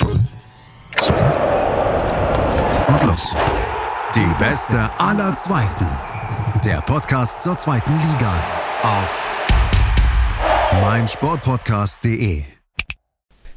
Und los. Die beste aller Zweiten. Der Podcast zur zweiten Liga. Auf meinsportpodcast.de.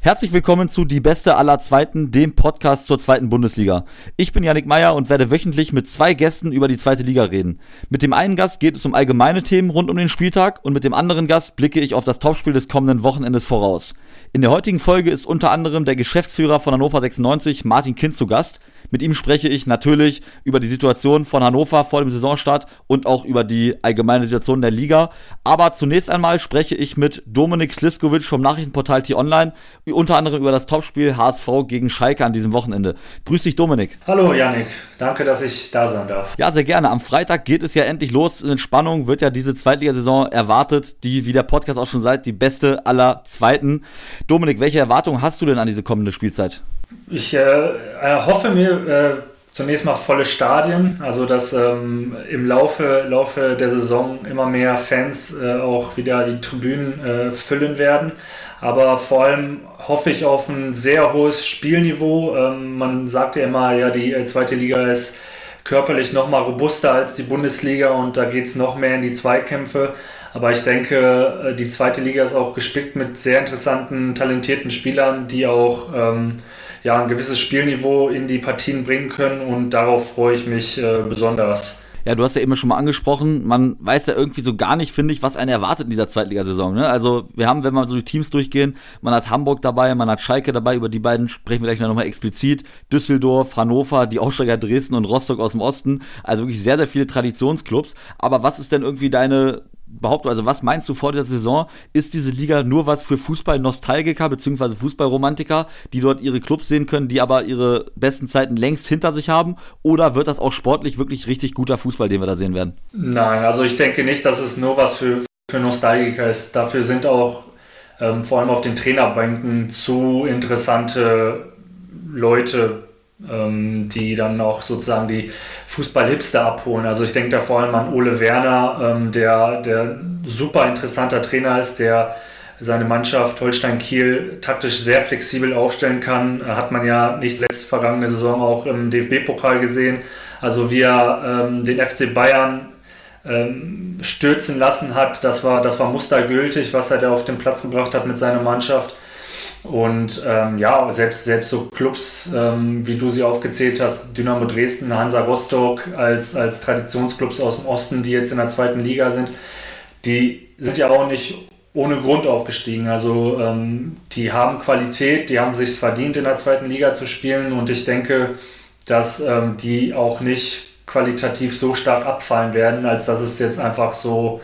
Herzlich willkommen zu Die Beste aller Zweiten, dem Podcast zur zweiten Bundesliga. Ich bin Yannick Meyer und werde wöchentlich mit zwei Gästen über die zweite Liga reden. Mit dem einen Gast geht es um allgemeine Themen rund um den Spieltag und mit dem anderen Gast blicke ich auf das Topspiel des kommenden Wochenendes voraus. In der heutigen Folge ist unter anderem der Geschäftsführer von Hannover 96, Martin Kind, zu Gast. Mit ihm spreche ich natürlich über die Situation von Hannover vor dem Saisonstart und auch über die allgemeine Situation der Liga. Aber zunächst einmal spreche ich mit Dominik Sliskovic vom Nachrichtenportal T-Online, unter anderem über das Topspiel HSV gegen Schalke an diesem Wochenende. Grüß dich, Dominik. Hallo, Janik. Danke, dass ich da sein darf. Ja, sehr gerne. Am Freitag geht es ja endlich los. In Spannung wird ja diese Zweitligasaison erwartet, die, wie der Podcast auch schon sagt, die beste aller Zweiten. Dominik, welche Erwartungen hast du denn an diese kommende Spielzeit? Ich äh, hoffe mir äh, zunächst mal volle Stadien, also dass ähm, im Laufe, Laufe der Saison immer mehr Fans äh, auch wieder die Tribünen äh, füllen werden. Aber vor allem hoffe ich auf ein sehr hohes Spielniveau. Ähm, man sagt ja immer, ja, die äh, zweite Liga ist körperlich noch mal robuster als die Bundesliga und da geht es noch mehr in die Zweikämpfe. Aber ich denke, äh, die zweite Liga ist auch gespickt mit sehr interessanten, talentierten Spielern, die auch ähm, ja, ein gewisses Spielniveau in die Partien bringen können und darauf freue ich mich äh, besonders. Ja, du hast ja eben schon mal angesprochen, man weiß ja irgendwie so gar nicht, finde ich, was einen erwartet in dieser Zweitligasaison. Ne? Also wir haben, wenn wir so die Teams durchgehen, man hat Hamburg dabei, man hat Schalke dabei, über die beiden sprechen wir gleich nochmal explizit. Düsseldorf, Hannover, die Aussteiger Dresden und Rostock aus dem Osten. Also wirklich sehr, sehr viele Traditionsclubs. Aber was ist denn irgendwie deine Behauptung, also was meinst du vor der Saison? Ist diese Liga nur was für Fußball-Nostalgiker bzw. Fußballromantiker, die dort ihre Clubs sehen können, die aber ihre besten Zeiten längst hinter sich haben? Oder wird das auch sportlich wirklich richtig guter Fußball, den wir da sehen werden? Nein, also ich denke nicht, dass es nur was für, für Nostalgiker ist. Dafür sind auch ähm, vor allem auf den Trainerbänken zu interessante Leute die dann auch sozusagen die Fußball-Hipster abholen. Also ich denke da vor allem an Ole Werner, ähm, der, der super interessanter Trainer ist, der seine Mannschaft Holstein Kiel taktisch sehr flexibel aufstellen kann. Hat man ja nicht zuletzt vergangene Saison auch im DFB-Pokal gesehen. Also wie er ähm, den FC Bayern ähm, stürzen lassen hat, das war, das war mustergültig, was er da auf den Platz gebracht hat mit seiner Mannschaft. Und ähm, ja, selbst, selbst so Clubs, ähm, wie du sie aufgezählt hast, Dynamo Dresden, Hansa Rostock als, als Traditionsclubs aus dem Osten, die jetzt in der zweiten Liga sind, die sind ja auch nicht ohne Grund aufgestiegen. Also ähm, die haben Qualität, die haben sich verdient, in der zweiten Liga zu spielen und ich denke, dass ähm, die auch nicht qualitativ so stark abfallen werden, als dass es jetzt einfach so,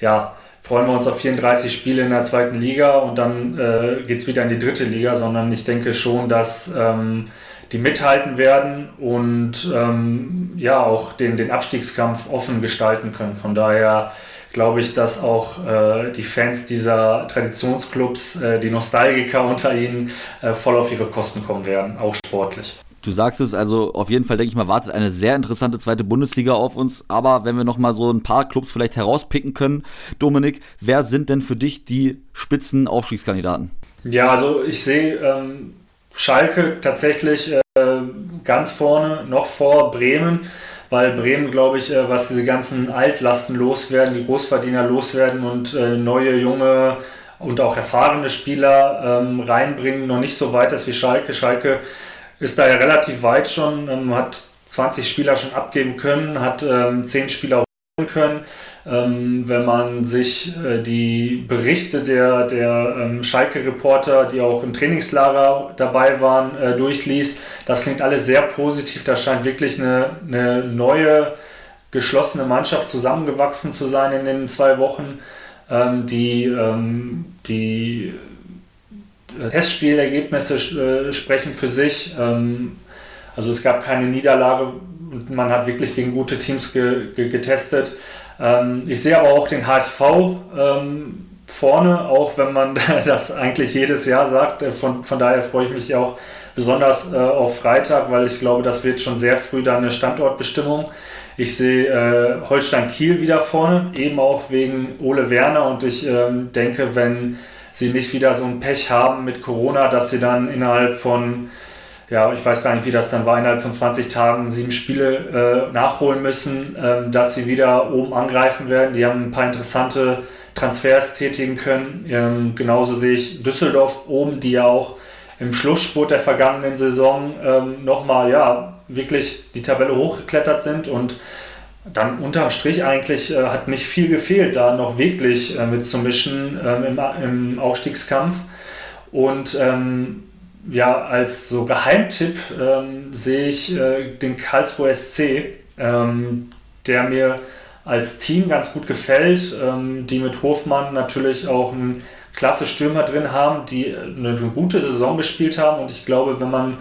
ja, freuen wir uns auf 34 Spiele in der zweiten Liga und dann äh, geht es wieder in die dritte Liga, sondern ich denke schon, dass ähm, die mithalten werden und ähm, ja auch den, den Abstiegskampf offen gestalten können. Von daher glaube ich, dass auch äh, die Fans dieser Traditionsclubs, äh, die Nostalgiker unter ihnen, äh, voll auf ihre Kosten kommen werden, auch sportlich. Du sagst es, also auf jeden Fall denke ich mal, wartet eine sehr interessante zweite Bundesliga auf uns. Aber wenn wir noch mal so ein paar Clubs vielleicht herauspicken können, Dominik, wer sind denn für dich die Spitzenaufstiegskandidaten? Ja, also ich sehe ähm, Schalke tatsächlich äh, ganz vorne, noch vor Bremen, weil Bremen, glaube ich, äh, was diese ganzen Altlasten loswerden, die Großverdiener loswerden und äh, neue, junge und auch erfahrene Spieler ähm, reinbringen, noch nicht so weit ist wie Schalke. Schalke ist da ja relativ weit schon, ähm, hat 20 Spieler schon abgeben können, hat ähm, 10 Spieler holen können. Ähm, wenn man sich äh, die Berichte der, der ähm, Schalke-Reporter, die auch im Trainingslager dabei waren, äh, durchliest, das klingt alles sehr positiv. Da scheint wirklich eine, eine neue, geschlossene Mannschaft zusammengewachsen zu sein in den zwei Wochen, ähm, die, ähm, die Testspielergebnisse äh, sprechen für sich. Ähm, also es gab keine Niederlage und man hat wirklich gegen gute Teams ge ge getestet. Ähm, ich sehe aber auch den HSV ähm, vorne, auch wenn man das eigentlich jedes Jahr sagt. Äh, von, von daher freue ich mich auch besonders äh, auf Freitag, weil ich glaube, das wird schon sehr früh dann eine Standortbestimmung. Ich sehe äh, Holstein Kiel wieder vorne, eben auch wegen Ole Werner und ich denke, wenn sie nicht wieder so ein Pech haben mit Corona, dass sie dann innerhalb von, ja, ich weiß gar nicht, wie das dann war, innerhalb von 20 Tagen sieben Spiele äh, nachholen müssen, ähm, dass sie wieder oben angreifen werden. Die haben ein paar interessante Transfers tätigen können. Ähm, genauso sehe ich Düsseldorf oben, die ja auch im Schlussspurt der vergangenen Saison ähm, nochmal ja, wirklich die Tabelle hochgeklettert sind und dann unterm Strich eigentlich äh, hat nicht viel gefehlt, da noch wirklich äh, mitzumischen ähm, im, im Aufstiegskampf. Und ähm, ja, als so Geheimtipp ähm, sehe ich äh, den Karlsruhe SC, ähm, der mir als Team ganz gut gefällt, ähm, die mit Hofmann natürlich auch einen klasse Stürmer drin haben, die eine, gute Saison gespielt haben. Und ich glaube, wenn man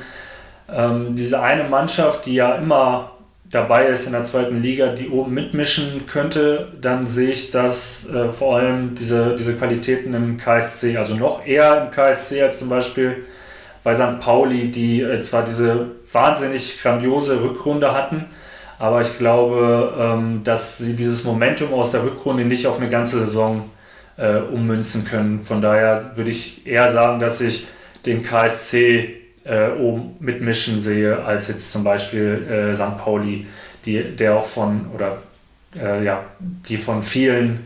ähm, diese eine Mannschaft, die ja immer dabei ist in der zweiten Liga, die oben mitmischen könnte, dann sehe ich das äh, vor allem diese, diese Qualitäten im KSC, also noch eher im KSC als zum Beispiel bei St. Pauli, die äh, zwar diese wahnsinnig grandiose Rückrunde hatten, aber ich glaube, ähm, dass sie dieses Momentum aus der Rückrunde nicht auf eine ganze Saison äh, ummünzen können. Von daher würde ich eher sagen, dass ich den KSC äh, oben mitmischen sehe, als jetzt zum Beispiel äh, St. Pauli, die, der auch von oder äh, ja, die von vielen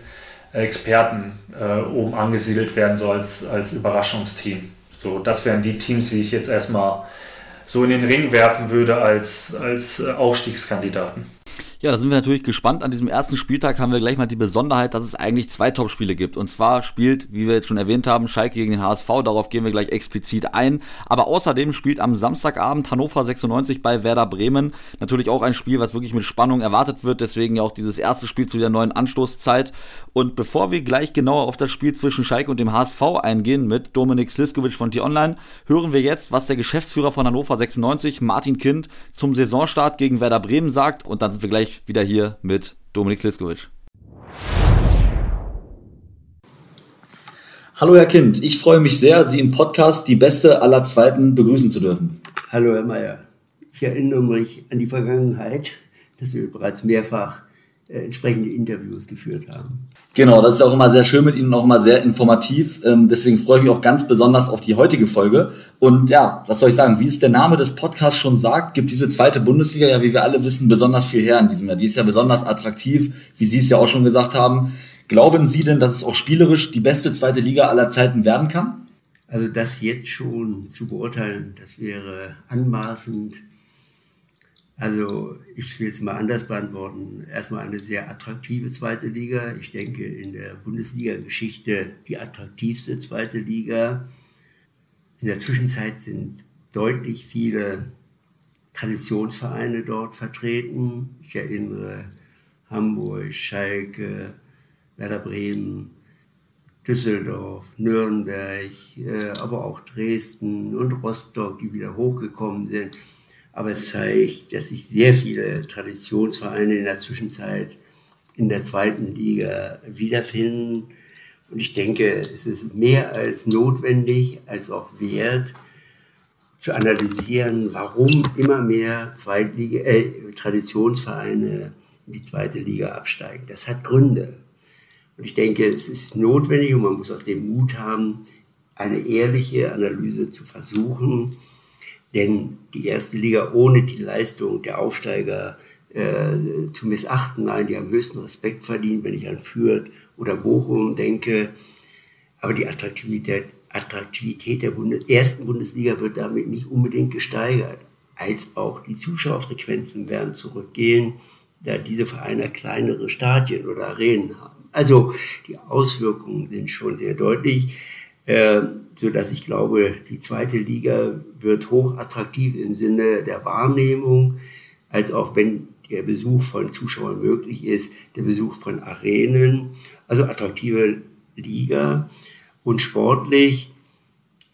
Experten äh, oben angesiedelt werden soll als, als Überraschungsteam. So, das wären die Teams, die ich jetzt erstmal so in den Ring werfen würde als, als äh, Aufstiegskandidaten. Ja, da sind wir natürlich gespannt. An diesem ersten Spieltag haben wir gleich mal die Besonderheit, dass es eigentlich zwei Topspiele gibt. Und zwar spielt, wie wir jetzt schon erwähnt haben, Schalke gegen den HSV. Darauf gehen wir gleich explizit ein. Aber außerdem spielt am Samstagabend Hannover 96 bei Werder Bremen. Natürlich auch ein Spiel, was wirklich mit Spannung erwartet wird. Deswegen ja auch dieses erste Spiel zu der neuen Anstoßzeit. Und bevor wir gleich genauer auf das Spiel zwischen Schalke und dem HSV eingehen mit Dominik Sliskovic von T-Online, hören wir jetzt, was der Geschäftsführer von Hannover 96, Martin Kind, zum Saisonstart gegen Werder Bremen sagt. Und dann sind wir gleich gleich wieder hier mit Dominik Sliskovic. Hallo Herr Kind, ich freue mich sehr, Sie im Podcast die beste aller Zweiten begrüßen zu dürfen. Hallo Herr Mayer, ich erinnere mich an die Vergangenheit, dass wir bereits mehrfach äh, entsprechende Interviews geführt haben. Genau, das ist auch immer sehr schön mit Ihnen, auch immer sehr informativ. Ähm, deswegen freue ich mich auch ganz besonders auf die heutige Folge. Und ja, was soll ich sagen, wie es der Name des Podcasts schon sagt, gibt diese zweite Bundesliga ja, wie wir alle wissen, besonders viel her in diesem Jahr. Die ist ja besonders attraktiv, wie Sie es ja auch schon gesagt haben. Glauben Sie denn, dass es auch spielerisch die beste zweite Liga aller Zeiten werden kann? Also das jetzt schon zu beurteilen, das wäre anmaßend. Also ich will es mal anders beantworten. Erstmal eine sehr attraktive zweite Liga. Ich denke in der Bundesliga-Geschichte die attraktivste zweite Liga. In der Zwischenzeit sind deutlich viele Traditionsvereine dort vertreten. Ich erinnere Hamburg, Schalke, Werder Bremen, Düsseldorf, Nürnberg, äh, aber auch Dresden und Rostock, die wieder hochgekommen sind. Aber es zeigt, dass sich sehr viele Traditionsvereine in der Zwischenzeit in der zweiten Liga wiederfinden. Und ich denke, es ist mehr als notwendig, als auch wert, zu analysieren, warum immer mehr Zweitliga, äh, Traditionsvereine in die zweite Liga absteigen. Das hat Gründe. Und ich denke, es ist notwendig und man muss auch den Mut haben, eine ehrliche Analyse zu versuchen denn die erste Liga ohne die Leistung der Aufsteiger äh, zu missachten, nein, die haben höchsten Respekt verdient, wenn ich an Fürth oder Bochum denke. Aber die Attraktivität, Attraktivität der Bundes ersten Bundesliga wird damit nicht unbedingt gesteigert. Als auch die Zuschauerfrequenzen werden zurückgehen, da diese Vereine kleinere Stadien oder Arenen haben. Also die Auswirkungen sind schon sehr deutlich. Äh, so dass ich glaube, die zweite Liga wird hoch attraktiv im Sinne der Wahrnehmung, als auch wenn der Besuch von Zuschauern möglich ist, der Besuch von Arenen, also attraktive Liga und sportlich,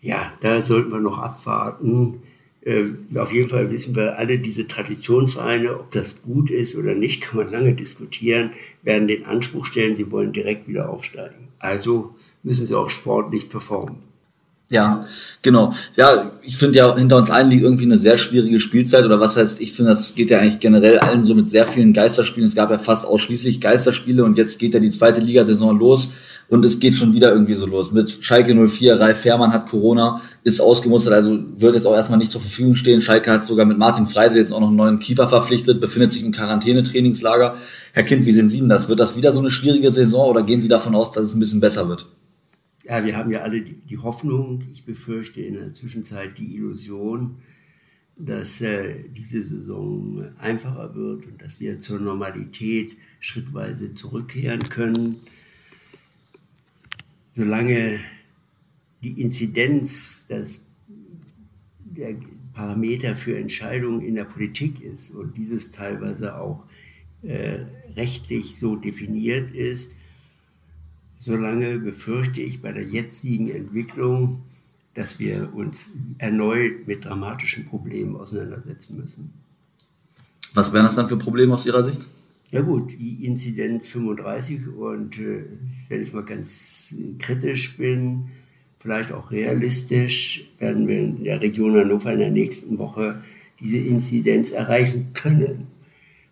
ja, da sollten wir noch abwarten. Äh, auf jeden Fall wissen wir alle, diese Traditionsvereine, ob das gut ist oder nicht, kann man lange diskutieren, werden den Anspruch stellen, sie wollen direkt wieder aufsteigen. Also müssen sie auch sportlich performen. Ja, genau. Ja, ich finde ja, hinter uns allen liegt irgendwie eine sehr schwierige Spielzeit. Oder was heißt, ich finde, das geht ja eigentlich generell allen so mit sehr vielen Geisterspielen. Es gab ja fast ausschließlich Geisterspiele und jetzt geht ja die zweite Ligasaison los und es geht schon wieder irgendwie so los. Mit Schalke 04, Ralf Fährmann hat Corona, ist ausgemustert, also wird jetzt auch erstmal nicht zur Verfügung stehen. Schalke hat sogar mit Martin Freise jetzt auch noch einen neuen Keeper verpflichtet, befindet sich im Quarantänetrainingslager. Herr Kind, wie sehen Sie denn das? Wird das wieder so eine schwierige Saison oder gehen Sie davon aus, dass es ein bisschen besser wird? Ja, wir haben ja alle die, die Hoffnung, ich befürchte in der Zwischenzeit die Illusion, dass äh, diese Saison einfacher wird und dass wir zur Normalität schrittweise zurückkehren können. Solange die Inzidenz das, der Parameter für Entscheidungen in der Politik ist und dieses teilweise auch äh, rechtlich so definiert ist, solange befürchte ich bei der jetzigen Entwicklung, dass wir uns erneut mit dramatischen Problemen auseinandersetzen müssen. Was wären das dann für Probleme aus Ihrer Sicht? Ja gut, die Inzidenz 35 und äh, wenn ich mal ganz kritisch bin, vielleicht auch realistisch, werden wir in der Region Hannover in der nächsten Woche diese Inzidenz erreichen können.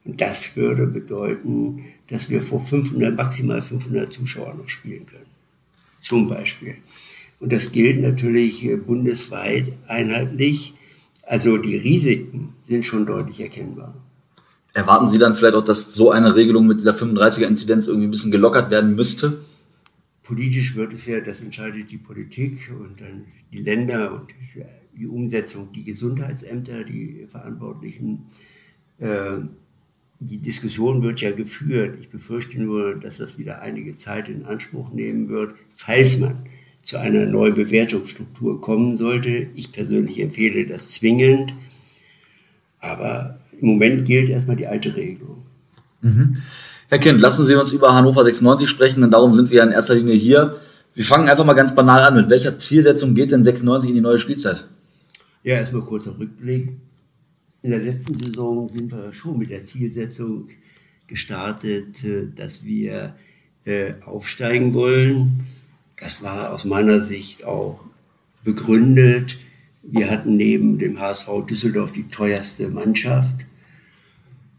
Und das würde bedeuten, dass wir vor 500, maximal 500 Zuschauern noch spielen können. Zum Beispiel. Und das gilt natürlich äh, bundesweit einheitlich. Also die Risiken sind schon deutlich erkennbar. Erwarten Sie dann vielleicht auch, dass so eine Regelung mit dieser 35er-Inzidenz irgendwie ein bisschen gelockert werden müsste? Politisch wird es ja, das entscheidet die Politik und dann die Länder und die Umsetzung, die Gesundheitsämter, die Verantwortlichen. Äh, die Diskussion wird ja geführt. Ich befürchte nur, dass das wieder einige Zeit in Anspruch nehmen wird, falls man zu einer Neubewertungsstruktur kommen sollte. Ich persönlich empfehle das zwingend. Aber im Moment gilt erstmal die alte Regelung. Mhm. Herr Kind, lassen Sie uns über Hannover 96 sprechen, denn darum sind wir ja in erster Linie hier. Wir fangen einfach mal ganz banal an. Mit welcher Zielsetzung geht denn 96 in die neue Spielzeit? Ja, erstmal kurzer Rückblick in der letzten Saison sind wir schon mit der Zielsetzung gestartet, äh, dass wir äh, aufsteigen wollen. Das war aus meiner Sicht auch begründet. Wir hatten neben dem HSV Düsseldorf die teuerste Mannschaft.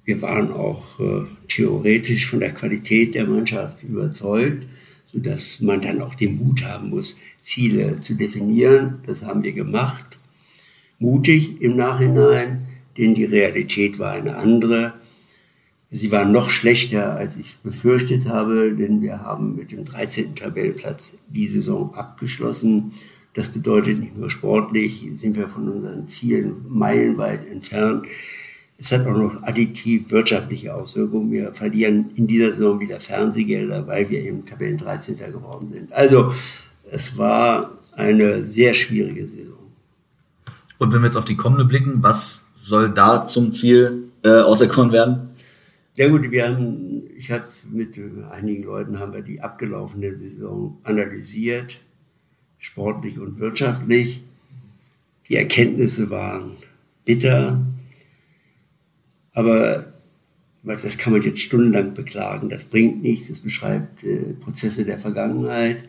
Wir waren auch äh, theoretisch von der Qualität der Mannschaft überzeugt, sodass man dann auch den Mut haben muss, Ziele zu definieren. Das haben wir gemacht. Mutig im Nachhinein denn die Realität war eine andere. Sie war noch schlechter, als ich es befürchtet habe, denn wir haben mit dem 13. Tabellenplatz die Saison abgeschlossen. Das bedeutet nicht nur sportlich, sind wir von unseren Zielen meilenweit entfernt. Es hat auch noch additiv wirtschaftliche Auswirkungen. Wir verlieren in dieser Saison wieder Fernsehgelder, weil wir eben Tabellen 13. geworden sind. Also es war eine sehr schwierige Saison. Und wenn wir jetzt auf die kommende blicken, was soll da zum Ziel äh, auserkoren werden? Sehr gut, wir haben, ich habe mit einigen Leuten haben wir die abgelaufene Saison analysiert, sportlich und wirtschaftlich. Die Erkenntnisse waren bitter, aber das kann man jetzt stundenlang beklagen. Das bringt nichts, das beschreibt äh, Prozesse der Vergangenheit.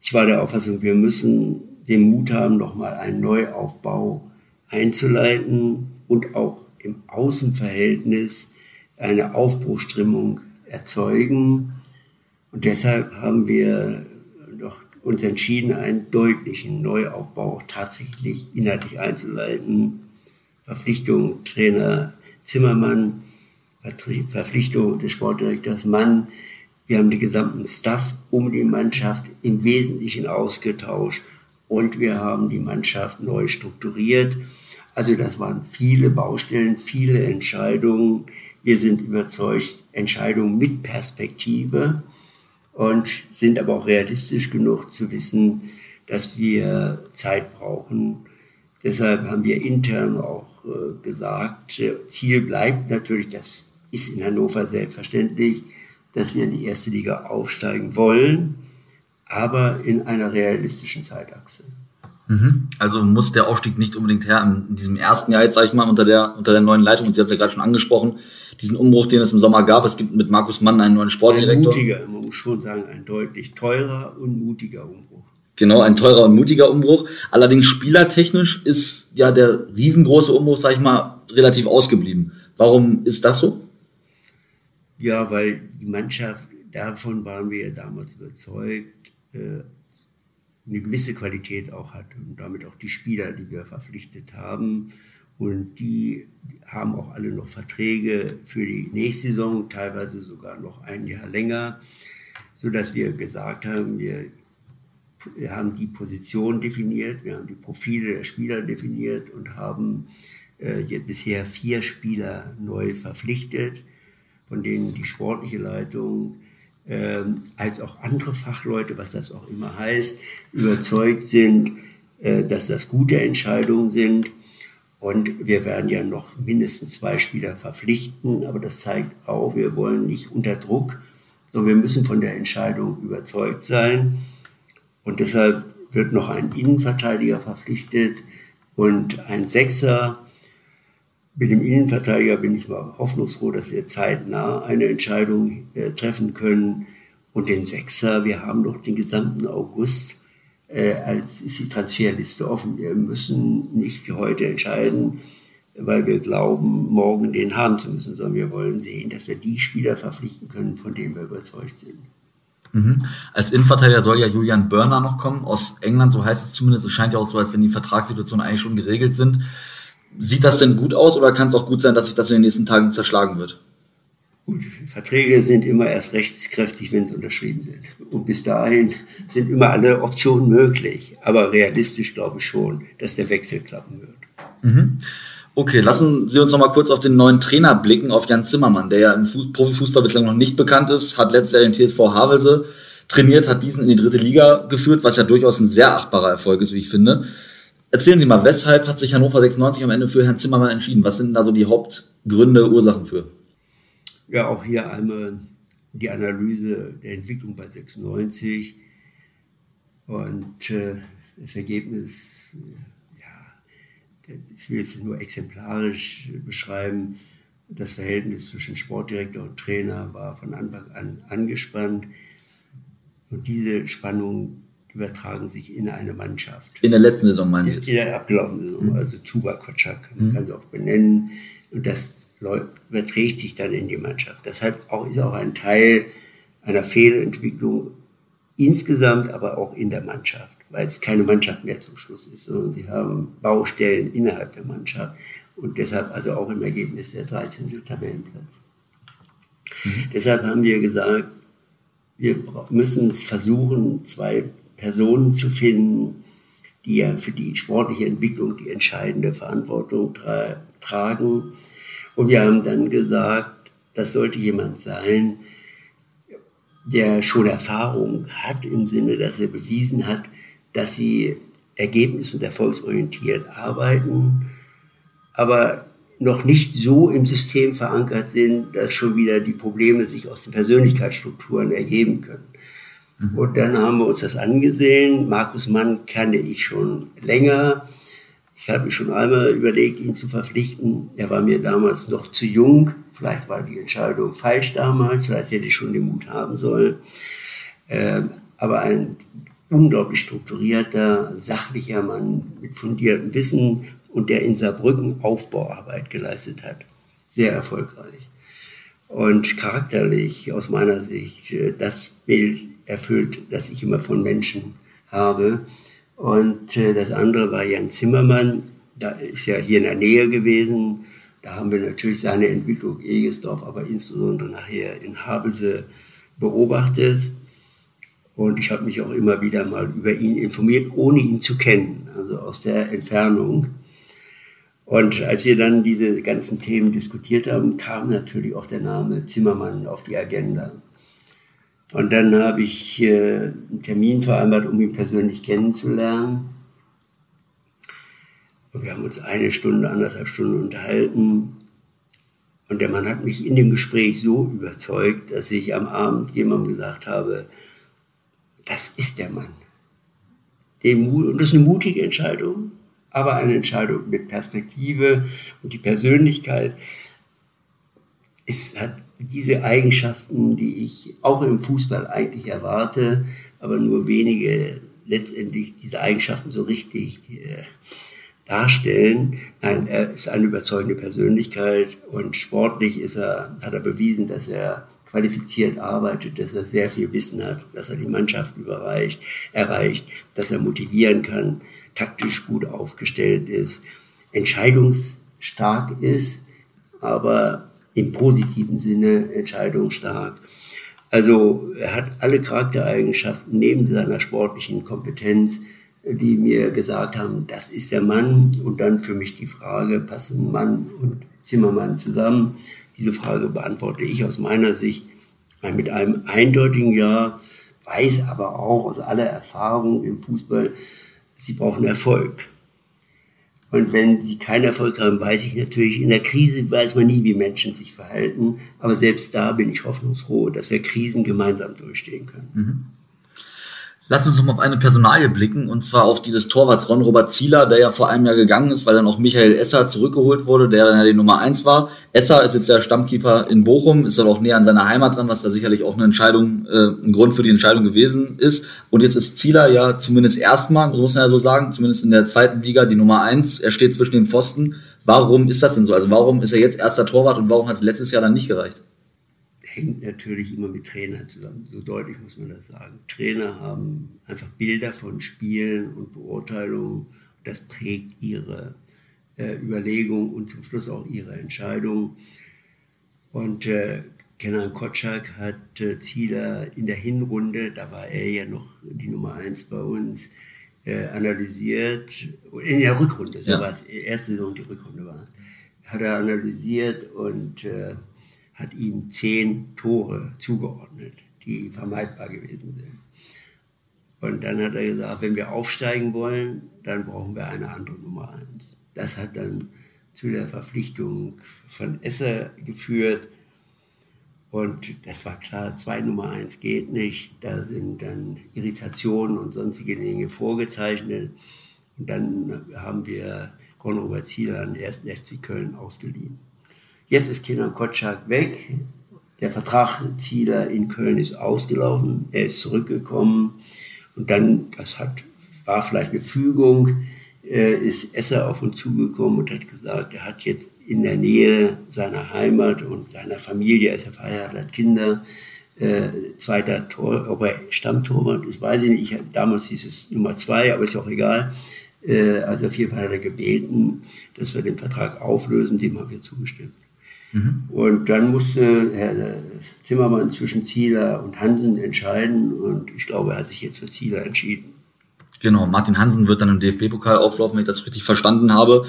Ich war der Auffassung, wir müssen den Mut haben, nochmal einen Neuaufbau einzuleiten und auch im Außenverhältnis eine Aufbruchstimmung erzeugen. Und deshalb haben wir doch uns entschieden, einen deutlichen Neuaufbau tatsächlich inhaltlich einzuleiten. Verpflichtung Trainer Zimmermann, Verpflichtung des Sportdirektors Mann. Wir haben den gesamten Staff um die Mannschaft im Wesentlichen ausgetauscht und wir haben die Mannschaft neu strukturiert. Also das waren viele Baustellen, viele Entscheidungen. Wir sind überzeugt, Entscheidungen mit Perspektive und sind aber auch realistisch genug zu wissen, dass wir Zeit brauchen. Deshalb haben wir intern auch äh, gesagt, Ziel bleibt natürlich, das ist in Hannover selbstverständlich, dass wir in die erste Liga aufsteigen wollen, aber in einer realistischen Zeitachse. Mhm. Also muss der Aufstieg nicht unbedingt her in diesem ersten Jahr jetzt, sage ich mal, unter der, unter der neuen Leitung. Und Sie haben es ja gerade schon angesprochen, diesen Umbruch, den es im Sommer gab. Es gibt mit Markus Mann einen neuen Sportdirektor. Ein mutiger, man muss schon sagen, ein deutlich teurer und mutiger Umbruch. Genau, ein teurer und mutiger Umbruch. Allerdings spielertechnisch ist ja der riesengroße Umbruch, sag ich mal, relativ ausgeblieben. Warum ist das so? Ja, weil die Mannschaft, davon waren wir ja damals überzeugt, äh, eine gewisse Qualität auch hat und damit auch die Spieler, die wir verpflichtet haben. Und die haben auch alle noch Verträge für die nächste Saison, teilweise sogar noch ein Jahr länger, sodass wir gesagt haben, wir, wir haben die Position definiert, wir haben die Profile der Spieler definiert und haben äh, bisher vier Spieler neu verpflichtet, von denen die sportliche Leitung ähm, als auch andere Fachleute, was das auch immer heißt, überzeugt sind, äh, dass das gute Entscheidungen sind. Und wir werden ja noch mindestens zwei Spieler verpflichten, aber das zeigt auch, wir wollen nicht unter Druck, sondern wir müssen von der Entscheidung überzeugt sein. Und deshalb wird noch ein Innenverteidiger verpflichtet und ein Sechser mit dem Innenverteidiger bin ich mal hoffnungsfroh, dass wir zeitnah eine Entscheidung äh, treffen können. Und den Sechser, wir haben doch den gesamten August, äh, als ist die Transferliste offen. Wir müssen nicht heute entscheiden, weil wir glauben, morgen den haben zu müssen, sondern wir wollen sehen, dass wir die Spieler verpflichten können, von denen wir überzeugt sind. Mhm. Als Innenverteidiger soll ja Julian Börner noch kommen, aus England, so heißt es zumindest. Es scheint ja auch so, als wenn die Vertragssituationen eigentlich schon geregelt sind. Sieht das denn gut aus oder kann es auch gut sein, dass sich das in den nächsten Tagen zerschlagen wird? Gut, Verträge sind immer erst rechtskräftig, wenn sie unterschrieben sind. Und bis dahin sind immer alle Optionen möglich. Aber realistisch glaube ich schon, dass der Wechsel klappen wird. Mhm. Okay, lassen Sie uns noch mal kurz auf den neuen Trainer blicken, auf Jan Zimmermann, der ja im Fuß Profifußball bislang noch nicht bekannt ist, hat letztes Jahr den TSV Havelse trainiert, hat diesen in die dritte Liga geführt, was ja durchaus ein sehr achtbarer Erfolg ist, wie ich finde. Erzählen Sie mal, weshalb hat sich Hannover 96 am Ende für Herrn Zimmermann entschieden? Was sind da so die Hauptgründe, Ursachen für? Ja, auch hier einmal die Analyse der Entwicklung bei 96 und äh, das Ergebnis, ja, ich will jetzt nur exemplarisch beschreiben, das Verhältnis zwischen Sportdirektor und Trainer war von Anfang an angespannt und diese Spannung übertragen sich in eine Mannschaft. In der letzten Saison meine ich jetzt. In der abgelaufenen Saison, mhm. also Tuba Kotschak, man mhm. kann sie auch benennen. Und das überträgt sich dann in die Mannschaft. Deshalb auch, ist auch ein Teil einer Fehlentwicklung insgesamt, aber auch in der Mannschaft, weil es keine Mannschaft mehr zum Schluss ist, sondern sie haben Baustellen innerhalb der Mannschaft und deshalb also auch im Ergebnis der 13. Tabellenplatz. Mhm. Deshalb haben wir gesagt, wir müssen es versuchen, zwei Personen zu finden, die ja für die sportliche Entwicklung die entscheidende Verantwortung tra tragen. Und wir haben dann gesagt, das sollte jemand sein, der schon Erfahrung hat im Sinne, dass er bewiesen hat, dass sie ergebnis- und erfolgsorientiert arbeiten, aber noch nicht so im System verankert sind, dass schon wieder die Probleme sich aus den Persönlichkeitsstrukturen ergeben können. Mhm. Und dann haben wir uns das angesehen. Markus Mann kannte ich schon länger. Ich habe schon einmal überlegt, ihn zu verpflichten. Er war mir damals noch zu jung. Vielleicht war die Entscheidung falsch damals. Vielleicht hätte ich schon den Mut haben sollen. Ähm, aber ein unglaublich strukturierter, sachlicher Mann mit fundiertem Wissen und der in Saarbrücken Aufbauarbeit geleistet hat. Sehr erfolgreich. Und charakterlich aus meiner Sicht äh, das Bild erfüllt, das ich immer von Menschen habe. Und äh, das andere war Jan Zimmermann, da ist ja hier in der Nähe gewesen. Da haben wir natürlich seine Entwicklung Egesdorf, aber insbesondere nachher in Havelse beobachtet. Und ich habe mich auch immer wieder mal über ihn informiert, ohne ihn zu kennen, also aus der Entfernung. Und als wir dann diese ganzen Themen diskutiert haben, kam natürlich auch der Name Zimmermann auf die Agenda. Und dann habe ich äh, einen Termin vereinbart, um ihn persönlich kennenzulernen. Und wir haben uns eine Stunde, anderthalb Stunden unterhalten. Und der Mann hat mich in dem Gespräch so überzeugt, dass ich am Abend jemandem gesagt habe, das ist der Mann. Und das ist eine mutige Entscheidung, aber eine Entscheidung mit Perspektive und die Persönlichkeit ist, hat diese Eigenschaften, die ich auch im Fußball eigentlich erwarte, aber nur wenige letztendlich diese Eigenschaften so richtig äh, darstellen. Nein, er ist eine überzeugende Persönlichkeit und sportlich ist er, hat er bewiesen, dass er qualifiziert arbeitet, dass er sehr viel Wissen hat, dass er die Mannschaft überreicht, erreicht, dass er motivieren kann, taktisch gut aufgestellt ist, entscheidungsstark ist, aber im positiven Sinne entscheidungsstark. Also er hat alle Charaktereigenschaften neben seiner sportlichen Kompetenz, die mir gesagt haben, das ist der Mann. Und dann für mich die Frage, passen Mann und Zimmermann zusammen? Diese Frage beantworte ich aus meiner Sicht mit einem eindeutigen Ja, weiß aber auch aus aller Erfahrung im Fußball, sie brauchen Erfolg. Und wenn sie keinen Erfolg haben, weiß ich natürlich, in der Krise weiß man nie, wie Menschen sich verhalten. Aber selbst da bin ich hoffnungsfroh, dass wir Krisen gemeinsam durchstehen können. Mhm. Lass uns noch mal auf eine Personalie blicken, und zwar auf die des Torwarts Ron Robert Zieler, der ja vor einem Jahr gegangen ist, weil dann auch Michael Esser zurückgeholt wurde, der dann ja die Nummer eins war. Esser ist jetzt der Stammkeeper in Bochum, ist aber auch näher an seiner Heimat dran, was da sicherlich auch eine Entscheidung, äh, ein Grund für die Entscheidung gewesen ist. Und jetzt ist Zieler ja zumindest erstmal, muss man ja so sagen, zumindest in der zweiten Liga die Nummer eins. Er steht zwischen den Pfosten. Warum ist das denn so? Also warum ist er jetzt erster Torwart und warum hat es letztes Jahr dann nicht gereicht? Hängt natürlich immer mit Trainern zusammen. So deutlich muss man das sagen. Trainer haben einfach Bilder von Spielen und Beurteilungen. Das prägt ihre äh, Überlegung und zum Schluss auch ihre Entscheidung. Und äh, Kenan Kotschak hat äh, Zieler in der Hinrunde, da war er ja noch die Nummer eins bei uns, äh, analysiert. In der Rückrunde, so ja. war es, erste Saison, die Rückrunde war hat er analysiert und äh, hat ihm zehn Tore zugeordnet, die vermeidbar gewesen sind. Und dann hat er gesagt, wenn wir aufsteigen wollen, dann brauchen wir eine andere Nummer eins. Das hat dann zu der Verpflichtung von Esser geführt. Und das war klar, zwei Nummer eins geht nicht. Da sind dann Irritationen und sonstige Dinge vorgezeichnet. Und dann haben wir Konrad Zieler an den ersten FC Köln ausgeliehen. Jetzt ist Kenan Kotschak weg. Der Vertrag Zieler in Köln ist ausgelaufen. Er ist zurückgekommen. Und dann, das hat, war vielleicht eine Fügung, äh, ist Esser auf uns zugekommen und hat gesagt, er hat jetzt in der Nähe seiner Heimat und seiner Familie, er ist ja verheiratet, Kinder, äh, zweiter Tor, ob er Stammtorwart ist, weiß ich nicht. Ich, damals hieß es Nummer zwei, aber ist auch egal. Äh, also auf jeden Fall hat er gebeten, dass wir den Vertrag auflösen, dem haben wir zugestimmt. Mhm. Und dann musste Herr Zimmermann zwischen Zieler und Hansen entscheiden und ich glaube, er hat sich jetzt für Zieler entschieden. Genau, Martin Hansen wird dann im DFB-Pokal auflaufen, wenn ich das richtig verstanden habe.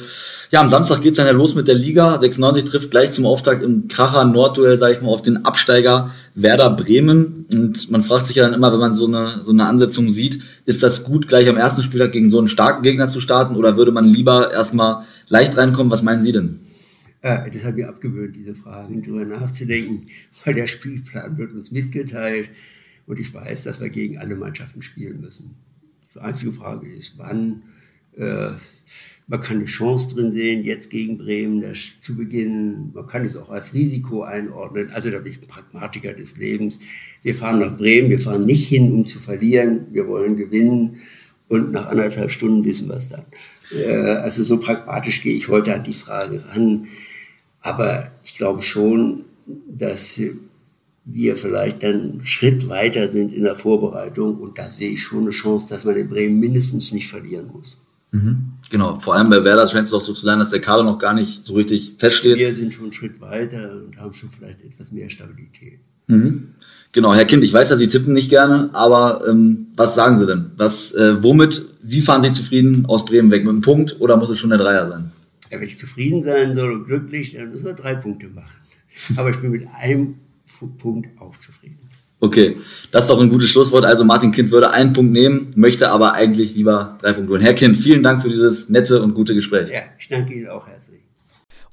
Ja, am Samstag geht's dann ja los mit der Liga. 96 trifft gleich zum Auftakt im Kracher Nordduell, sage ich mal, auf den Absteiger Werder Bremen. Und man fragt sich ja dann immer, wenn man so eine, so eine Ansetzung sieht, ist das gut, gleich am ersten Spieltag gegen so einen starken Gegner zu starten oder würde man lieber erstmal leicht reinkommen? Was meinen Sie denn? Äh, das hat mir abgewöhnt, diese Fragen drüber nachzudenken, weil der Spielplan wird uns mitgeteilt und ich weiß, dass wir gegen alle Mannschaften spielen müssen. Die einzige Frage ist, wann. Äh, man kann eine Chance drin sehen, jetzt gegen Bremen das zu beginnen. Man kann es auch als Risiko einordnen. Also da bin ich ein Pragmatiker des Lebens. Wir fahren nach Bremen, wir fahren nicht hin, um zu verlieren. Wir wollen gewinnen. Und nach anderthalb Stunden wissen wir es dann. Äh, also so pragmatisch gehe ich heute an die Frage ran. Aber ich glaube schon, dass wir vielleicht dann einen Schritt weiter sind in der Vorbereitung und da sehe ich schon eine Chance, dass man in Bremen mindestens nicht verlieren muss. Mhm. Genau, vor allem bei Werder scheint es auch so zu sein, dass der Kader noch gar nicht so richtig feststeht. Wir sind schon einen Schritt weiter und haben schon vielleicht etwas mehr Stabilität. Mhm. Genau, Herr Kind, ich weiß ja, Sie tippen nicht gerne, aber ähm, was sagen Sie denn? Was, äh, womit, wie fahren Sie zufrieden aus Bremen weg? Mit einem Punkt oder muss es schon der Dreier sein? Ja, wenn ich zufrieden sein soll und glücklich, dann müssen wir drei Punkte machen. Aber ich bin mit einem Punkt auch zufrieden. Okay, das ist doch ein gutes Schlusswort. Also Martin Kind würde einen Punkt nehmen, möchte aber eigentlich lieber drei Punkte holen. Herr Kind, vielen Dank für dieses nette und gute Gespräch. Ja, ich danke Ihnen auch herzlich.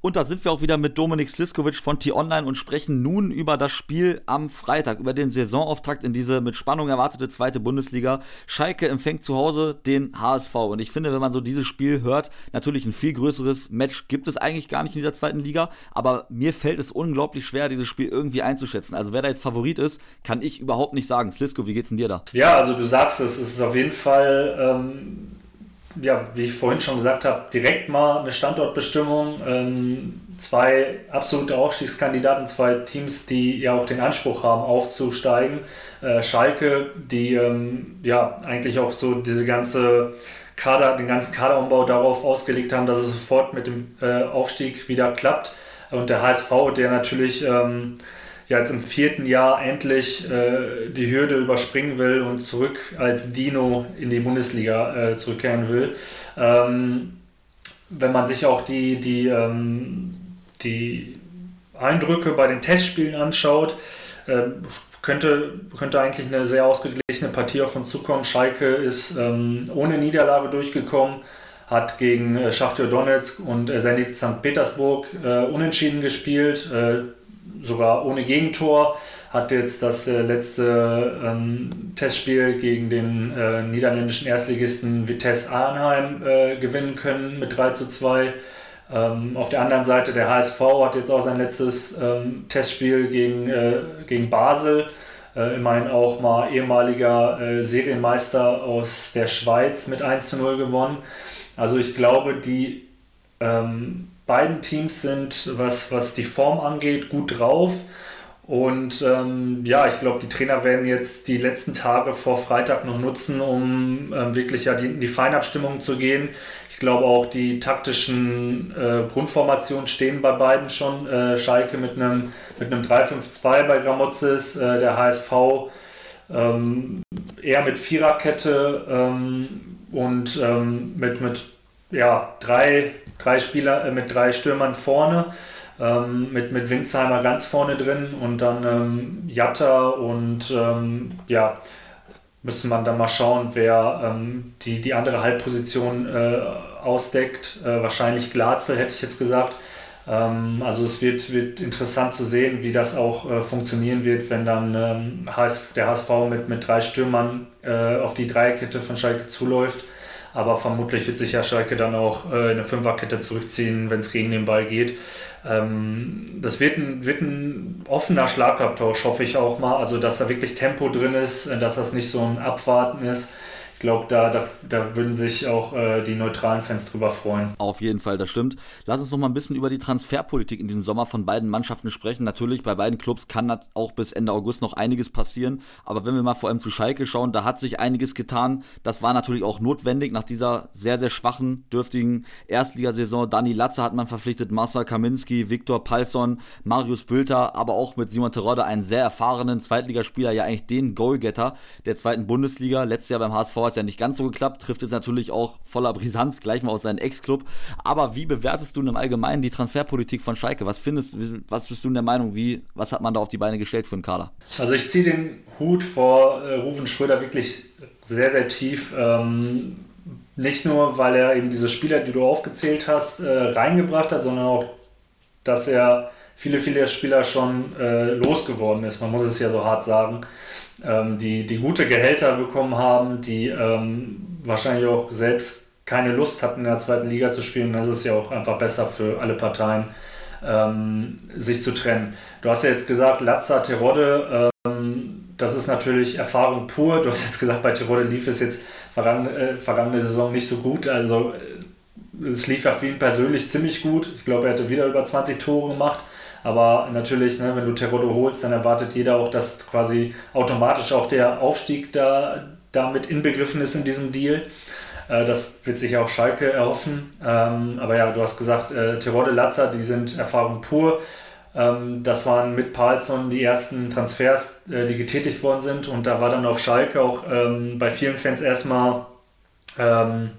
Und da sind wir auch wieder mit Dominik Sliskovic von T-Online und sprechen nun über das Spiel am Freitag, über den Saisonauftakt in diese mit Spannung erwartete zweite Bundesliga. Schalke empfängt zu Hause den HSV. Und ich finde, wenn man so dieses Spiel hört, natürlich ein viel größeres Match gibt es eigentlich gar nicht in dieser zweiten Liga. Aber mir fällt es unglaublich schwer, dieses Spiel irgendwie einzuschätzen. Also wer da jetzt Favorit ist, kann ich überhaupt nicht sagen. Slisko, wie geht's denn dir da? Ja, also du sagst es, es ist auf jeden Fall. Ähm ja, wie ich vorhin schon gesagt habe, direkt mal eine Standortbestimmung. Ähm, zwei absolute Aufstiegskandidaten, zwei Teams, die ja auch den Anspruch haben, aufzusteigen. Äh, Schalke, die ähm, ja eigentlich auch so diese ganze Kader, den ganzen Kaderumbau darauf ausgelegt haben, dass es sofort mit dem äh, Aufstieg wieder klappt. Und der HSV, der natürlich ähm, ja jetzt im vierten Jahr endlich äh, die Hürde überspringen will und zurück als Dino in die Bundesliga äh, zurückkehren will. Ähm, wenn man sich auch die, die, ähm, die Eindrücke bei den Testspielen anschaut, äh, könnte, könnte eigentlich eine sehr ausgeglichene Partie auf uns zukommen. Schalke ist ähm, ohne Niederlage durchgekommen, hat gegen äh, Donetsk und äh, Zenit St. Petersburg äh, unentschieden gespielt. Äh, sogar ohne Gegentor. Hat jetzt das äh, letzte ähm, Testspiel gegen den äh, niederländischen Erstligisten Vitesse Arnheim äh, gewinnen können mit 3 zu 2. Ähm, auf der anderen Seite der HSV hat jetzt auch sein letztes ähm, Testspiel gegen, äh, gegen Basel. Äh, immerhin auch mal ehemaliger Serienmeister aus der Schweiz mit 1 zu 0 gewonnen. Also ich glaube, die ähm, beiden Teams sind, was, was die Form angeht, gut drauf. Und ähm, ja, ich glaube, die Trainer werden jetzt die letzten Tage vor Freitag noch nutzen, um ähm, wirklich ja die, in die Feinabstimmung zu gehen. Ich glaube auch, die taktischen äh, Grundformationen stehen bei beiden schon. Äh, Schalke mit einem mit 3-5-2 bei Gramozis, äh, der HSV ähm, eher mit Viererkette ähm, und ähm, mit, mit ja, drei, drei Spieler äh, mit drei Stürmern vorne, ähm, mit, mit Winzheimer ganz vorne drin und dann ähm, Jatta und ähm, ja, müsste man dann mal schauen, wer ähm, die, die andere Halbposition äh, ausdeckt. Äh, wahrscheinlich Glatze, hätte ich jetzt gesagt. Ähm, also es wird, wird interessant zu sehen, wie das auch äh, funktionieren wird, wenn dann ähm, der HSV mit, mit drei Stürmern äh, auf die Dreierkette von Schalke zuläuft. Aber vermutlich wird sich ja Schalke dann auch äh, in eine Fünferkette zurückziehen, wenn es gegen den Ball geht. Ähm, das wird ein, wird ein offener Schlagabtausch, hoffe ich auch mal. Also, dass da wirklich Tempo drin ist, dass das nicht so ein Abwarten ist ich glaube, da, da, da würden sich auch äh, die neutralen Fans drüber freuen. Auf jeden Fall, das stimmt. Lass uns noch mal ein bisschen über die Transferpolitik in diesem Sommer von beiden Mannschaften sprechen. Natürlich, bei beiden Clubs kann auch bis Ende August noch einiges passieren. Aber wenn wir mal vor allem zu Schalke schauen, da hat sich einiges getan. Das war natürlich auch notwendig nach dieser sehr, sehr schwachen, dürftigen Erstligasaison. Dani Latze hat man verpflichtet, Marcel Kaminski, Viktor Palsson, Marius Bülter, aber auch mit Simon Terodde einen sehr erfahrenen Zweitligaspieler, ja eigentlich den Goalgetter der zweiten Bundesliga. Letztes Jahr beim HSV hat ja nicht ganz so geklappt, trifft jetzt natürlich auch voller Brisanz gleich mal aus seinem Ex-Club. Aber wie bewertest du im Allgemeinen die Transferpolitik von Schalke? Was findest, was bist du in der Meinung, wie, was hat man da auf die Beine gestellt für einen Kader? Also ich ziehe den Hut vor äh, Rufen Schröder wirklich sehr, sehr tief. Ähm, nicht nur, weil er eben diese Spieler, die du aufgezählt hast, äh, reingebracht hat, sondern auch, dass er viele, viele Spieler schon äh, losgeworden ist. Man muss es ja so hart sagen ähm, die, die gute Gehälter bekommen haben, die ähm, wahrscheinlich auch selbst keine Lust hatten, in der zweiten Liga zu spielen. Das ist ja auch einfach besser für alle Parteien, ähm, sich zu trennen. Du hast ja jetzt gesagt, Lazza, Terodde, ähm, das ist natürlich Erfahrung pur. Du hast jetzt gesagt, bei Terodde lief es jetzt vergangene, äh, vergangene Saison nicht so gut. Also äh, es lief ja für ihn persönlich ziemlich gut. Ich glaube, er hätte wieder über 20 Tore gemacht. Aber natürlich, ne, wenn du Terodde holst, dann erwartet jeder auch, dass quasi automatisch auch der Aufstieg da damit inbegriffen ist in diesem Deal. Äh, das wird sich auch Schalke erhoffen. Ähm, aber ja, du hast gesagt, äh, Terodde, Latzer, die sind Erfahrung pur. Ähm, das waren mit Palsson die ersten Transfers, äh, die getätigt worden sind. Und da war dann auf Schalke auch ähm, bei vielen Fans erstmal ähm,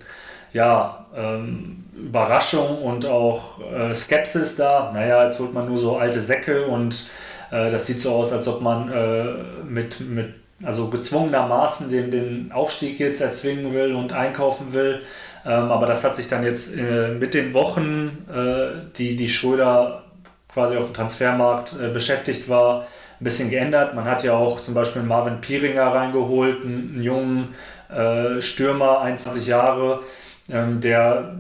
ja, ähm, Überraschung und auch äh, Skepsis da. Naja, jetzt holt man nur so alte Säcke und äh, das sieht so aus, als ob man äh, mit, mit also gezwungenermaßen den, den Aufstieg jetzt erzwingen will und einkaufen will. Ähm, aber das hat sich dann jetzt äh, mit den Wochen, äh, die, die Schröder quasi auf dem Transfermarkt äh, beschäftigt war, ein bisschen geändert. Man hat ja auch zum Beispiel Marvin Pieringer reingeholt, einen, einen jungen Stürmer, 21 Jahre, ähm, der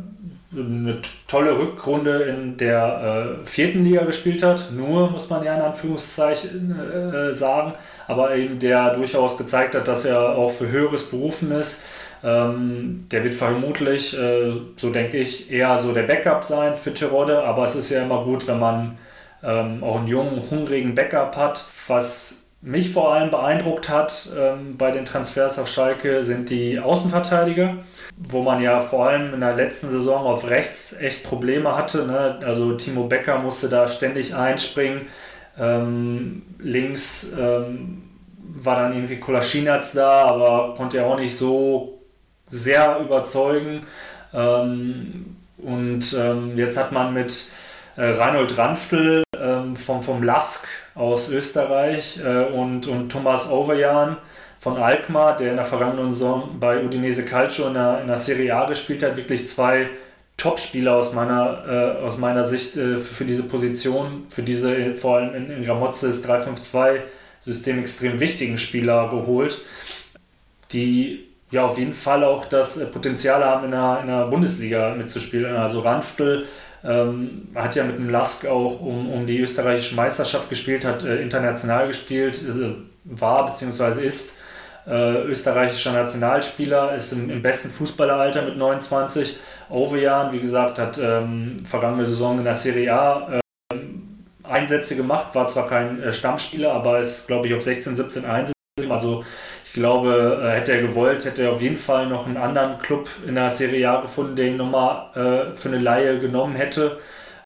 eine tolle Rückrunde in der äh, vierten Liga gespielt hat, nur muss man ja in Anführungszeichen äh, sagen, aber eben der durchaus gezeigt hat, dass er auch für Höheres berufen ist. Ähm, der wird vermutlich, äh, so denke ich, eher so der Backup sein für Tirode, aber es ist ja immer gut, wenn man ähm, auch einen jungen, hungrigen Backup hat. Was mich vor allem beeindruckt hat ähm, bei den Transfers auf Schalke sind die Außenverteidiger wo man ja vor allem in der letzten Saison auf rechts echt Probleme hatte. Ne? Also Timo Becker musste da ständig einspringen. Ähm, links ähm, war dann irgendwie Kolaschinac da, aber konnte ja auch nicht so sehr überzeugen. Ähm, und ähm, jetzt hat man mit äh, Reinhold Ranftl vom, vom Lask aus Österreich äh, und, und Thomas Overjan von Alkmaar, der in der vergangenen Saison bei Udinese Calcio in der, in der Serie A gespielt hat, wirklich zwei Top-Spieler aus meiner, äh, aus meiner Sicht äh, für, für, diese Position, für diese vor allem in, in Ramotzes 3-5-2-System extrem wichtigen Spieler geholt, die ja auf jeden Fall auch das äh, Potenzial haben, in der, in der Bundesliga mitzuspielen. Also Ranftl ähm, hat ja mit dem Lask auch um, um die österreichische Meisterschaft gespielt, hat äh, international gespielt, äh, war bzw. ist äh, österreichischer Nationalspieler, ist im, im, besten Fußballeralter mit 29. Ovejan, wie gesagt, hat ähm, vergangene Saison in der Serie A äh, Einsätze gemacht, war zwar kein äh, Stammspieler, aber ist, glaube ich, auf 16, 17 Einsätze. Also ich glaube, äh, hätte er gewollt, hätte er auf jeden Fall noch einen anderen Club in der Serie A gefunden, der ihn nochmal äh, für eine Laie genommen hätte.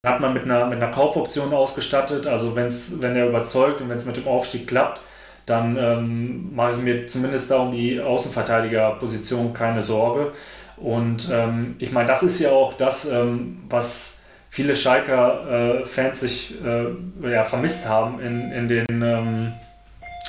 Hat man mit einer, mit einer Kaufoption ausgestattet, also wenn's, wenn er überzeugt und wenn es mit dem Aufstieg klappt, dann ähm, mache ich mir zumindest da um die Außenverteidigerposition keine Sorge. Und ähm, ich meine, das ist ja auch das, ähm, was viele Schalker-Fans äh, sich äh, ja, vermisst haben in, in, den, ähm,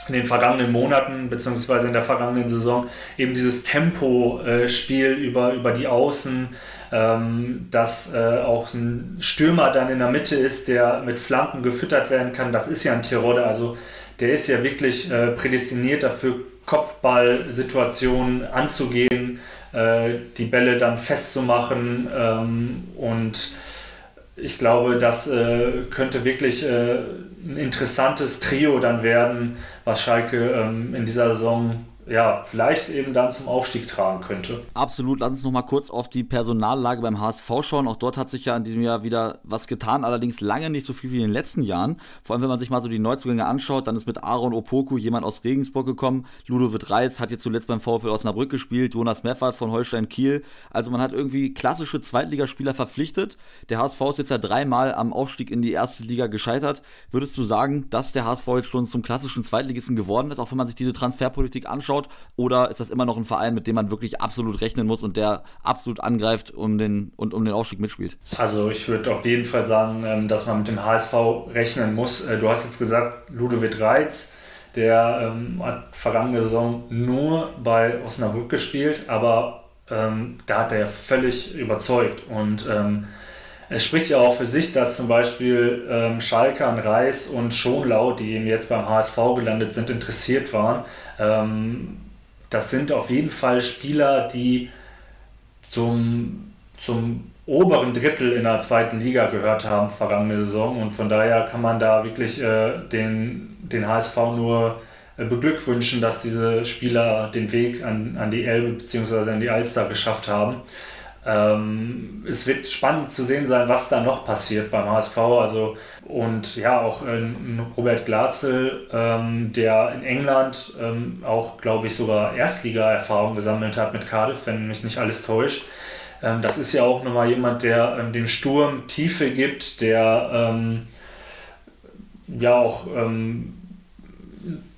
in den vergangenen Monaten beziehungsweise in der vergangenen Saison. Eben dieses Tempo-Spiel äh, über, über die Außen, ähm, dass äh, auch ein Stürmer dann in der Mitte ist, der mit Flanken gefüttert werden kann. Das ist ja ein Tirode, also der ist ja wirklich äh, prädestiniert dafür, Kopfballsituationen anzugehen, äh, die Bälle dann festzumachen ähm, und ich glaube, das äh, könnte wirklich äh, ein interessantes Trio dann werden, was Schalke ähm, in dieser Saison ja, vielleicht eben dann zum Aufstieg tragen könnte. Absolut. Lass uns noch mal kurz auf die Personallage beim HSV schauen. Auch dort hat sich ja in diesem Jahr wieder was getan, allerdings lange nicht so viel wie in den letzten Jahren. Vor allem, wenn man sich mal so die Neuzugänge anschaut, dann ist mit Aaron Opoku jemand aus Regensburg gekommen. Ludovic Reis hat jetzt zuletzt beim VfL Osnabrück gespielt. Jonas Meffert von Holstein Kiel. Also man hat irgendwie klassische Zweitligaspieler verpflichtet. Der HSV ist jetzt ja dreimal am Aufstieg in die erste Liga gescheitert. Würdest du sagen, dass der HSV jetzt schon zum klassischen Zweitligisten geworden ist, auch wenn man sich diese Transferpolitik anschaut? Anschaut? Oder ist das immer noch ein Verein, mit dem man wirklich absolut rechnen muss und der absolut angreift um den, und um den Aufstieg mitspielt? Also ich würde auf jeden Fall sagen, ähm, dass man mit dem HSV rechnen muss. Äh, du hast jetzt gesagt, Ludovic Reitz, der ähm, hat vergangene Saison nur bei Osnabrück gespielt, aber ähm, da hat er völlig überzeugt und es spricht ja auch für sich, dass zum Beispiel ähm, Schalke an Reis und Schonlau, die eben jetzt beim HSV gelandet sind, interessiert waren. Ähm, das sind auf jeden Fall Spieler, die zum, zum oberen Drittel in der zweiten Liga gehört haben vergangene Saison und von daher kann man da wirklich äh, den, den HSV nur äh, beglückwünschen, dass diese Spieler den Weg an, an die Elbe bzw. an die Alster geschafft haben. Ähm, es wird spannend zu sehen sein, was da noch passiert beim HSV. Also, und ja, auch äh, Robert Glatzel, ähm, der in England ähm, auch, glaube ich, sogar Erstliga-Erfahrung gesammelt hat mit Cardiff, wenn mich nicht alles täuscht. Ähm, das ist ja auch nochmal jemand, der ähm, dem Sturm Tiefe gibt, der ähm, ja auch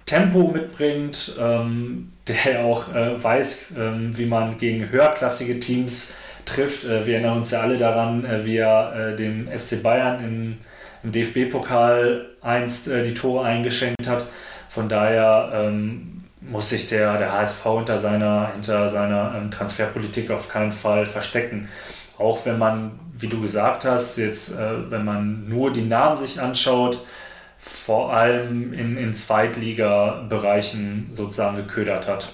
Tempo mitbringt, der auch äh, weiß, wie man gegen höherklassige Teams trifft. Äh, wir erinnern uns ja alle daran, äh, wie er äh, dem FC Bayern im, im DFB-Pokal einst die Tore eingeschenkt hat. Von daher ähm, muss sich der, der HSV hinter seiner, hinter seiner ähm, Transferpolitik auf keinen Fall verstecken. Auch wenn man, wie du gesagt hast, jetzt, äh, wenn man nur die Namen sich anschaut, vor allem in, in Zweitliga-Bereichen sozusagen geködert hat.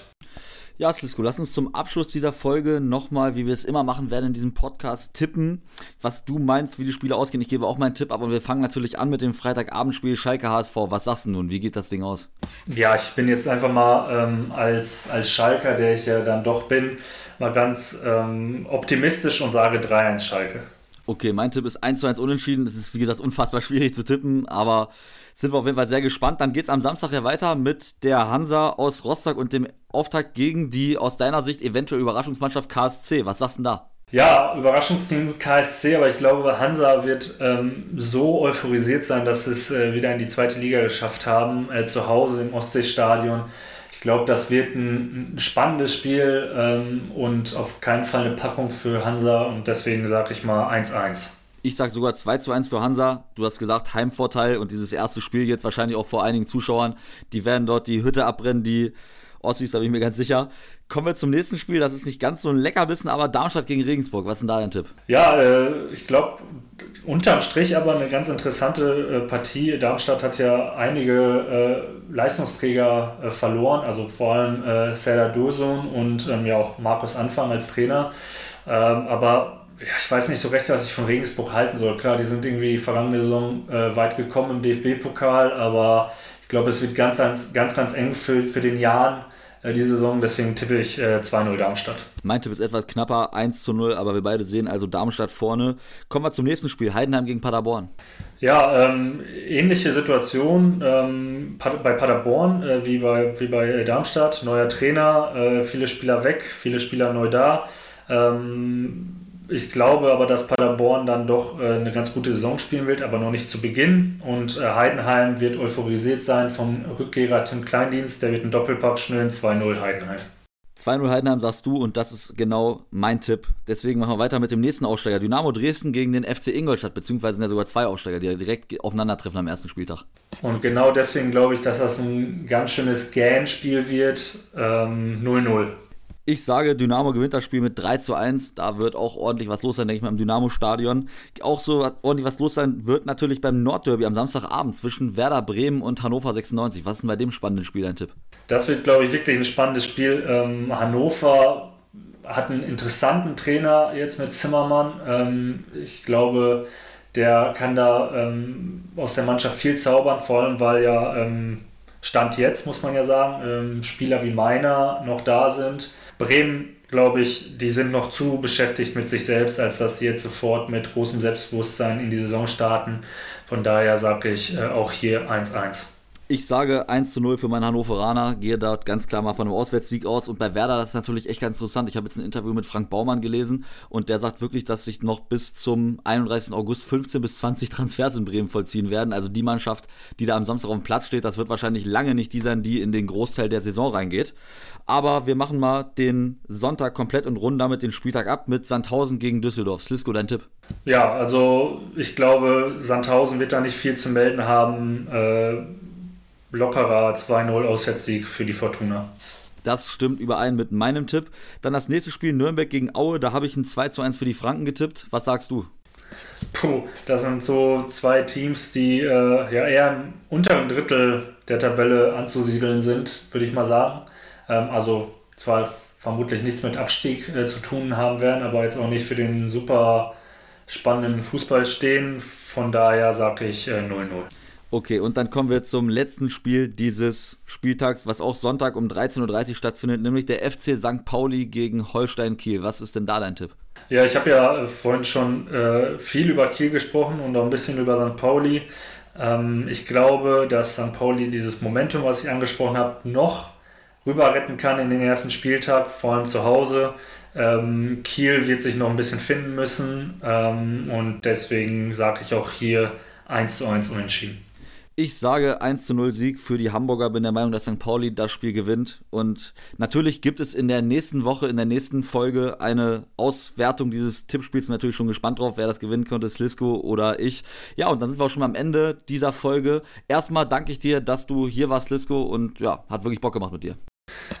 Ja, Slisko, lass uns zum Abschluss dieser Folge nochmal, wie wir es immer machen werden in diesem Podcast, tippen, was du meinst, wie die Spiele ausgehen. Ich gebe auch meinen Tipp, aber wir fangen natürlich an mit dem Freitagabendspiel Schalke HSV. Was sagst du nun? Wie geht das Ding aus? Ja, ich bin jetzt einfach mal ähm, als, als Schalker, der ich ja dann doch bin, mal ganz ähm, optimistisch und sage 3-1 Schalke. Okay, mein Tipp ist 1 zu 1 unentschieden. Das ist, wie gesagt, unfassbar schwierig zu tippen, aber sind wir auf jeden Fall sehr gespannt. Dann geht es am Samstag ja weiter mit der Hansa aus Rostock und dem Auftakt gegen die aus deiner Sicht eventuell Überraschungsmannschaft KSC. Was sagst du denn da? Ja, Überraschungsteam KSC, aber ich glaube, Hansa wird ähm, so euphorisiert sein, dass sie es äh, wieder in die zweite Liga geschafft haben, äh, zu Hause im Ostseestadion. Ich glaube, das wird ein, ein spannendes Spiel ähm, und auf keinen Fall eine Packung für Hansa und deswegen sage ich mal 1-1. Ich sage sogar 2 zu 1 für Hansa. Du hast gesagt, Heimvorteil und dieses erste Spiel jetzt wahrscheinlich auch vor einigen Zuschauern. Die werden dort die Hütte abbrennen, die Ossis, da bin ich mir ganz sicher. Kommen wir zum nächsten Spiel. Das ist nicht ganz so ein Leckerbissen, aber Darmstadt gegen Regensburg. Was ist denn da dein Tipp? Ja, äh, ich glaube, unterm Strich aber eine ganz interessante äh, Partie. Darmstadt hat ja einige äh, Leistungsträger äh, verloren, also vor allem äh, Serdar Dursun und ähm, ja auch Markus Anfang als Trainer. Ähm, aber ja, ich weiß nicht so recht, was ich von Regensburg halten soll. Klar, die sind irgendwie vergangene Saison äh, weit gekommen im DFB-Pokal, aber ich glaube, es wird ganz, ganz, ganz, ganz eng für, für den Jahren äh, die Saison. Deswegen tippe ich äh, 2-0 Darmstadt. Mein Tipp ist etwas knapper, 1 zu 0, aber wir beide sehen also Darmstadt vorne. Kommen wir zum nächsten Spiel, Heidenheim gegen Paderborn. Ja, ähm, ähnliche Situation ähm, bei Paderborn äh, wie bei, wie bei Darmstadt. Neuer Trainer, äh, viele Spieler weg, viele Spieler neu da. Ähm, ich glaube aber, dass Paderborn dann doch äh, eine ganz gute Saison spielen wird, aber noch nicht zu Beginn. Und äh, Heidenheim wird euphorisiert sein vom Rückkehrer Tim Kleindienst. Der wird einen Doppelpack schnüren, 2-0 Heidenheim. 2-0 Heidenheim sagst du und das ist genau mein Tipp. Deswegen machen wir weiter mit dem nächsten Aussteiger. Dynamo Dresden gegen den FC Ingolstadt, beziehungsweise sind ja sogar zwei Aussteiger, die direkt aufeinandertreffen am ersten Spieltag. Und genau deswegen glaube ich, dass das ein ganz schönes Gan-Spiel wird. 0-0. Ähm, ich sage, Dynamo gewinnt das Spiel mit 3 zu 1. Da wird auch ordentlich was los sein, denke ich mal, im Dynamo-Stadion. Auch so ordentlich was los sein wird natürlich beim Nordderby am Samstagabend zwischen Werder Bremen und Hannover 96. Was ist denn bei dem spannenden Spiel dein Tipp? Das wird, glaube ich, wirklich ein spannendes Spiel. Ähm, Hannover hat einen interessanten Trainer jetzt mit Zimmermann. Ähm, ich glaube, der kann da ähm, aus der Mannschaft viel zaubern, vor allem weil ja ähm, Stand jetzt, muss man ja sagen, ähm, Spieler wie meiner noch da sind Bremen, glaube ich, die sind noch zu beschäftigt mit sich selbst, als dass sie jetzt sofort mit großem Selbstbewusstsein in die Saison starten. Von daher sage ich äh, auch hier 1-1. Ich sage 1 zu 0 für meinen Hannoveraner, gehe dort ganz klar mal von einem Auswärtssieg aus. Und bei Werder, das ist natürlich echt ganz interessant. Ich habe jetzt ein Interview mit Frank Baumann gelesen und der sagt wirklich, dass sich noch bis zum 31. August 15 bis 20 Transfers in Bremen vollziehen werden. Also die Mannschaft, die da am Samstag auf dem Platz steht, das wird wahrscheinlich lange nicht die sein, die in den Großteil der Saison reingeht. Aber wir machen mal den Sonntag komplett und runden damit den Spieltag ab mit Sandhausen gegen Düsseldorf. Slisko, dein Tipp? Ja, also ich glaube, Sandhausen wird da nicht viel zu melden haben. Äh lockerer 2-0 Auswärtssieg für die Fortuna. Das stimmt überein mit meinem Tipp. Dann das nächste Spiel Nürnberg gegen Aue. Da habe ich ein 2 zu 1 für die Franken getippt. Was sagst du? Puh, das sind so zwei Teams, die äh, ja eher im unteren Drittel der Tabelle anzusiedeln sind, würde ich mal sagen. Ähm, also zwar vermutlich nichts mit Abstieg äh, zu tun haben werden, aber jetzt auch nicht für den super spannenden Fußball stehen. Von daher sage ich 0-0. Okay, und dann kommen wir zum letzten Spiel dieses Spieltags, was auch Sonntag um 13.30 Uhr stattfindet, nämlich der FC St. Pauli gegen Holstein Kiel. Was ist denn da dein Tipp? Ja, ich habe ja äh, vorhin schon äh, viel über Kiel gesprochen und auch ein bisschen über St. Pauli. Ähm, ich glaube, dass St. Pauli dieses Momentum, was ich angesprochen habe, noch rüber retten kann in den ersten Spieltag, vor allem zu Hause. Ähm, Kiel wird sich noch ein bisschen finden müssen ähm, und deswegen sage ich auch hier 1 zu 1 unentschieden. Ich sage 1 zu 0 Sieg für die Hamburger, bin der Meinung, dass St. Pauli das Spiel gewinnt. Und natürlich gibt es in der nächsten Woche, in der nächsten Folge eine Auswertung dieses Tippspiels. Natürlich schon gespannt drauf, wer das gewinnen könnte, Slisko oder ich. Ja, und dann sind wir auch schon am Ende dieser Folge. Erstmal danke ich dir, dass du hier warst, Slisko, und ja, hat wirklich Bock gemacht mit dir.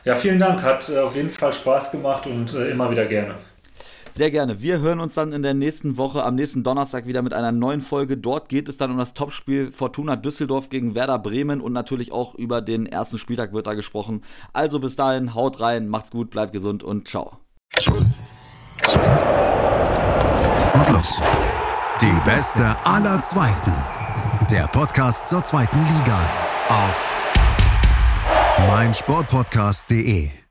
Ja, vielen Dank. Hat äh, auf jeden Fall Spaß gemacht und äh, immer wieder gerne. Sehr gerne. Wir hören uns dann in der nächsten Woche, am nächsten Donnerstag wieder mit einer neuen Folge. Dort geht es dann um das Topspiel Fortuna Düsseldorf gegen Werder Bremen und natürlich auch über den ersten Spieltag wird da gesprochen. Also bis dahin, haut rein, macht's gut, bleibt gesund und ciao. Und los. Die beste aller Zweiten. Der Podcast zur zweiten Liga. Auf meinsportpodcast.de